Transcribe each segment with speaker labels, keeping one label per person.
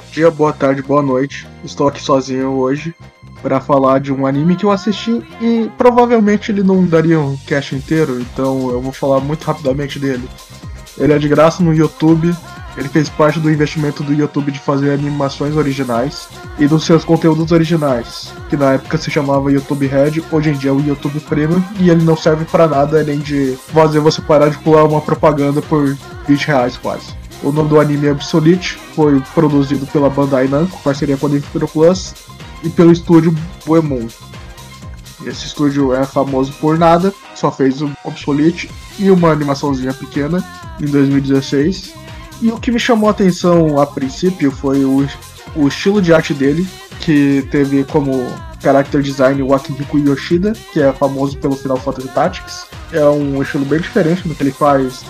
Speaker 1: Bom dia, boa tarde, boa noite. Estou aqui sozinho hoje para falar de um anime que eu assisti e provavelmente ele não daria um cast inteiro, então eu vou falar muito rapidamente dele. Ele é de graça no YouTube, ele fez parte do investimento do YouTube de fazer animações originais e dos seus conteúdos originais, que na época se chamava YouTube Red, hoje em dia é o YouTube Premium, e ele não serve para nada além de fazer você parar de pular uma propaganda por 20 reais quase. O nome do anime é Obsolete, foi produzido pela Bandai Namco, parceria com a Nintendo Plus, e pelo estúdio Boemon. Esse estúdio é famoso por nada, só fez o Obsolete e uma animaçãozinha pequena em 2016. E o que me chamou a atenção a princípio foi o, o estilo de arte dele, que teve como character design o Akihiko Yoshida, que é famoso pelo Final Fantasy Tactics. É um estilo bem diferente do que ele faz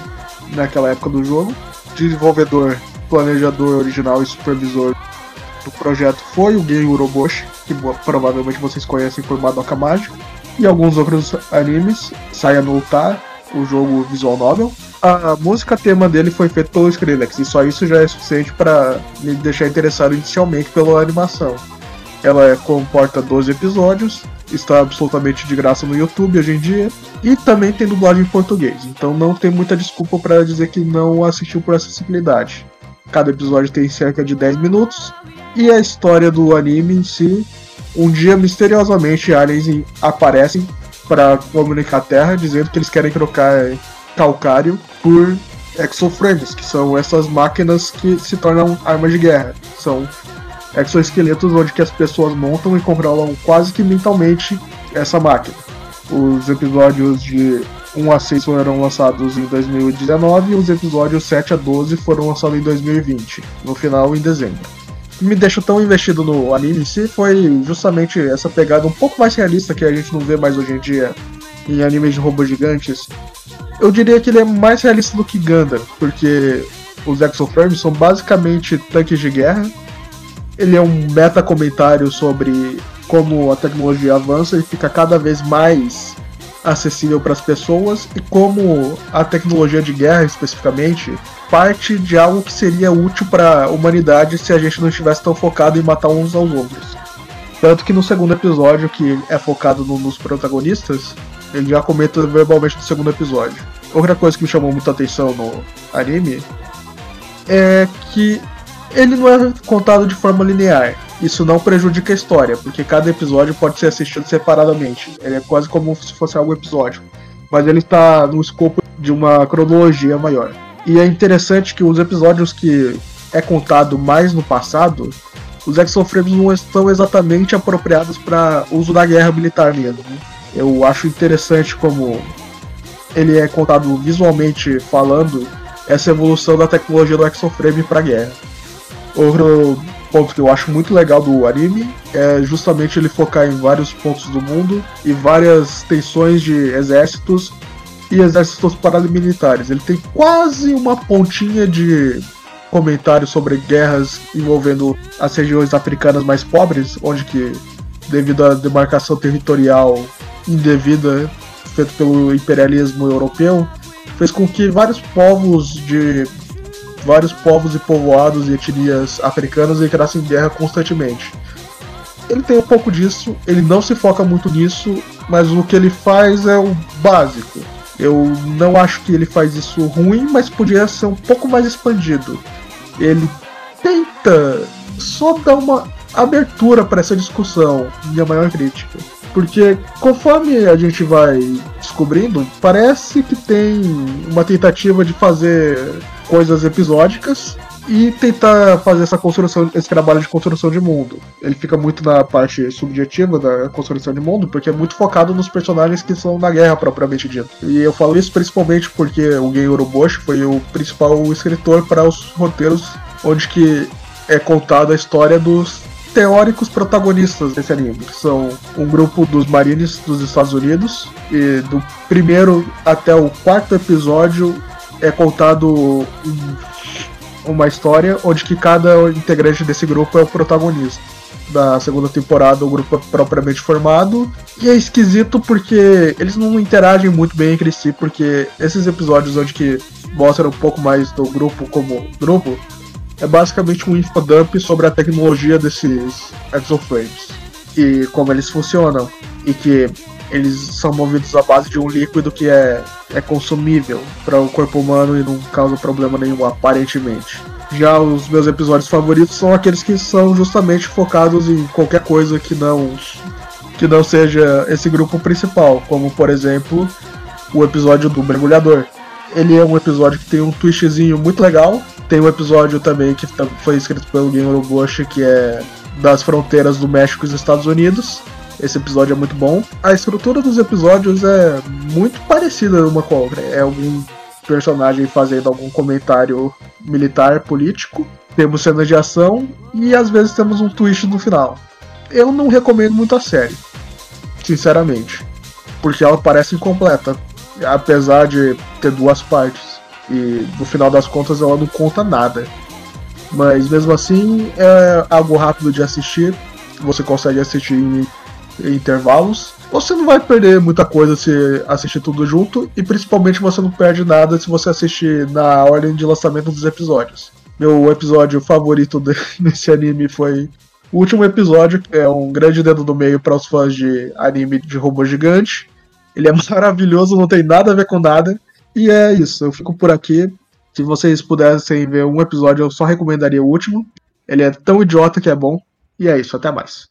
Speaker 1: naquela época do jogo desenvolvedor, planejador original e supervisor do projeto foi o Gen Uroboshi, que provavelmente vocês conhecem por Madoka Mágica, e alguns outros animes, Saya no Uta, o jogo visual novel. A música tema dele foi feita pelo Skrillex, e só isso já é suficiente para me deixar interessado inicialmente pela animação. Ela é, comporta 12 episódios, está absolutamente de graça no YouTube hoje em dia, e também tem dublagem em português, então não tem muita desculpa para dizer que não assistiu por acessibilidade. Cada episódio tem cerca de 10 minutos, e a história do anime em si, um dia misteriosamente aliens aparecem para comunicar a Terra, dizendo que eles querem trocar calcário por exoframes, que são essas máquinas que se tornam armas de guerra. São exoesqueletos onde que as pessoas montam e controlam quase que mentalmente essa máquina. Os episódios de 1 a 6 foram lançados em 2019 e os episódios 7 a 12 foram lançados em 2020, no final em dezembro. O que me deixou tão investido no anime em si foi justamente essa pegada um pouco mais realista que a gente não vê mais hoje em dia em animes de robôs gigantes. Eu diria que ele é mais realista do que Gundam, porque os Exoframes são basicamente tanques de guerra ele é um meta comentário sobre como a tecnologia avança e fica cada vez mais acessível para as pessoas e como a tecnologia de guerra especificamente parte de algo que seria útil para a humanidade se a gente não estivesse tão focado em matar uns aos outros. Tanto que no segundo episódio, que é focado no, nos protagonistas, ele já comenta verbalmente no segundo episódio. Outra coisa que me chamou muita atenção no anime é que ele não é contado de forma linear. Isso não prejudica a história, porque cada episódio pode ser assistido separadamente. Ele é quase como se fosse algo episódico. Mas ele está no escopo de uma cronologia maior. E é interessante que os episódios que é contado mais no passado, os exoframes não estão exatamente apropriados para uso da guerra militar mesmo. Eu acho interessante como ele é contado visualmente falando essa evolução da tecnologia do exoframe para a guerra. Outro ponto que eu acho muito legal do anime é justamente ele focar em vários pontos do mundo e várias tensões de exércitos e exércitos paramilitares. Ele tem quase uma pontinha de comentário sobre guerras envolvendo as regiões africanas mais pobres, onde que devido à demarcação territorial indevida feita pelo imperialismo europeu, fez com que vários povos de vários povos e povoados e etnias africanas entrassem em guerra constantemente. Ele tem um pouco disso, ele não se foca muito nisso, mas o que ele faz é o básico. Eu não acho que ele faz isso ruim, mas podia ser um pouco mais expandido. Ele tenta só dar uma abertura para essa discussão, minha maior crítica. Porque conforme a gente vai descobrindo, parece que tem uma tentativa de fazer coisas episódicas e tentar fazer essa construção, esse trabalho de construção de mundo. Ele fica muito na parte subjetiva da construção de mundo, porque é muito focado nos personagens que são na guerra propriamente dito. E eu falo isso principalmente porque o Gen Uroboshi foi o principal escritor para os roteiros onde que é contada a história dos teóricos protagonistas desse anime, que são um grupo dos Marines dos Estados Unidos e do primeiro até o quarto episódio é contado uma história onde que cada integrante desse grupo é o protagonista. Da segunda temporada, o grupo é propriamente formado. E é esquisito porque eles não interagem muito bem entre si, porque esses episódios onde que mostram um pouco mais do grupo como grupo, é basicamente um infodump sobre a tecnologia desses exoframes e como eles funcionam e que eles são movidos à base de um líquido que é, é consumível para o corpo humano e não causa problema nenhum, aparentemente. Já os meus episódios favoritos são aqueles que são justamente focados em qualquer coisa que não que não seja esse grupo principal, como por exemplo o episódio do mergulhador. Ele é um episódio que tem um twistzinho muito legal. Tem um episódio também que foi escrito pelo Game Bush que é das fronteiras do México e dos Estados Unidos. Esse episódio é muito bom. A estrutura dos episódios é muito parecida uma com a outra. É algum personagem fazendo algum comentário militar, político. Temos cenas de ação e às vezes temos um twist no final. Eu não recomendo muito a série, sinceramente, porque ela parece incompleta, apesar de ter duas partes. E no final das contas ela não conta nada. Mas mesmo assim é algo rápido de assistir. Você consegue assistir em intervalos. Você não vai perder muita coisa se assistir tudo junto, e principalmente você não perde nada se você assistir na ordem de lançamento dos episódios. Meu episódio favorito desse anime foi o último episódio, que é um grande dedo do meio para os fãs de anime de robô gigante. Ele é maravilhoso, não tem nada a ver com nada. E é isso, eu fico por aqui. Se vocês pudessem ver um episódio, eu só recomendaria o último. Ele é tão idiota que é bom. E é isso, até mais.